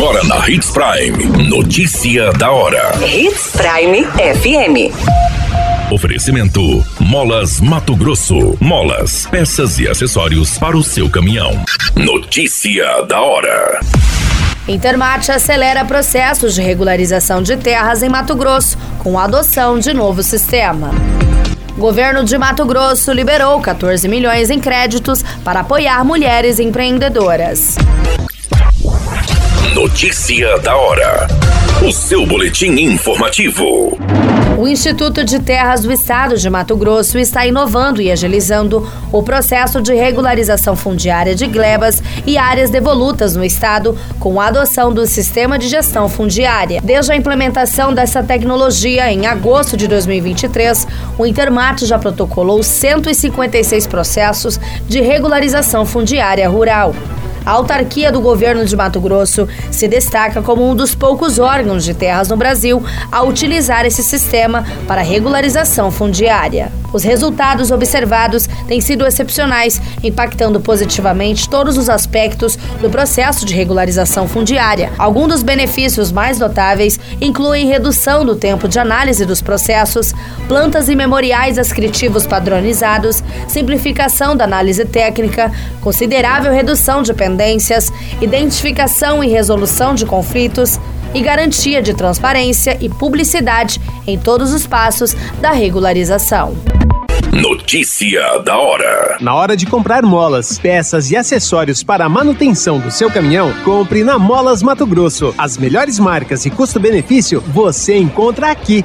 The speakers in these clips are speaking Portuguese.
Agora na Hits Prime. Notícia da hora. Hits Prime FM. Oferecimento: Molas Mato Grosso. Molas, peças e acessórios para o seu caminhão. Notícia da hora. Intermate acelera processos de regularização de terras em Mato Grosso, com a adoção de novo sistema. Governo de Mato Grosso liberou 14 milhões em créditos para apoiar mulheres empreendedoras. Notícia da hora. O seu boletim informativo. O Instituto de Terras do Estado de Mato Grosso está inovando e agilizando o processo de regularização fundiária de glebas e áreas devolutas no estado com a adoção do sistema de gestão fundiária. Desde a implementação dessa tecnologia em agosto de 2023, o Intermate já protocolou 156 processos de regularização fundiária rural. A autarquia do governo de Mato Grosso se destaca como um dos poucos órgãos de terras no Brasil a utilizar esse sistema para regularização fundiária. Os resultados observados têm sido excepcionais, impactando positivamente todos os aspectos do processo de regularização fundiária. Alguns dos benefícios mais notáveis incluem redução do tempo de análise dos processos, plantas e memoriais ascritivos padronizados, simplificação da análise técnica, considerável redução de pendências, identificação e resolução de conflitos e garantia de transparência e publicidade em todos os passos da regularização. Notícia da hora. Na hora de comprar molas, peças e acessórios para a manutenção do seu caminhão, compre na Molas Mato Grosso. As melhores marcas e custo-benefício você encontra aqui.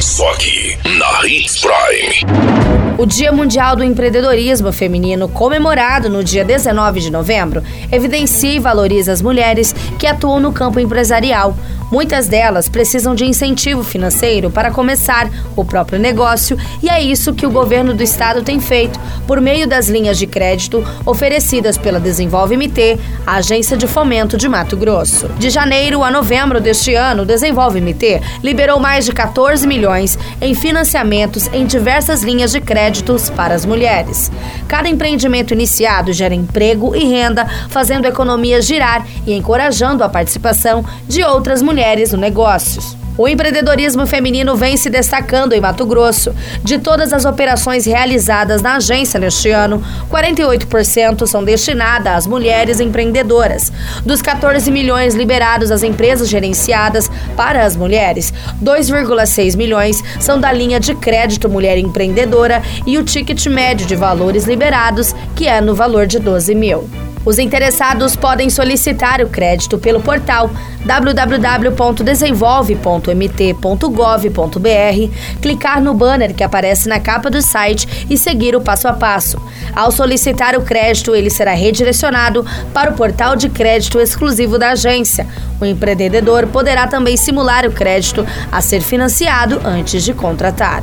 Só aqui na Hits Prime. O Dia Mundial do Empreendedorismo Feminino, comemorado no dia 19 de novembro, evidencia e valoriza as mulheres que atuam no campo empresarial. Muitas delas precisam de incentivo financeiro para começar o próprio negócio e é isso que o governo do estado tem feito por meio das linhas de crédito oferecidas pela Desenvolve MT, a agência de fomento de Mato Grosso. De janeiro a novembro deste ano, o Desenvolve MT liberou mais de 14 milhões em financiamentos em diversas linhas de crédito créditos para as mulheres. Cada empreendimento iniciado gera emprego e renda, fazendo a economia girar e encorajando a participação de outras mulheres no negócio. O empreendedorismo feminino vem se destacando em Mato Grosso. De todas as operações realizadas na agência neste ano, 48% são destinadas às mulheres empreendedoras. Dos 14 milhões liberados às empresas gerenciadas para as mulheres, 2,6 milhões são da linha de crédito Mulher Empreendedora e o ticket médio de valores liberados, que é no valor de 12 mil. Os interessados podem solicitar o crédito pelo portal www.desenvolve.mt.gov.br, clicar no banner que aparece na capa do site e seguir o passo a passo. Ao solicitar o crédito, ele será redirecionado para o portal de crédito exclusivo da agência. O empreendedor poderá também simular o crédito a ser financiado antes de contratar.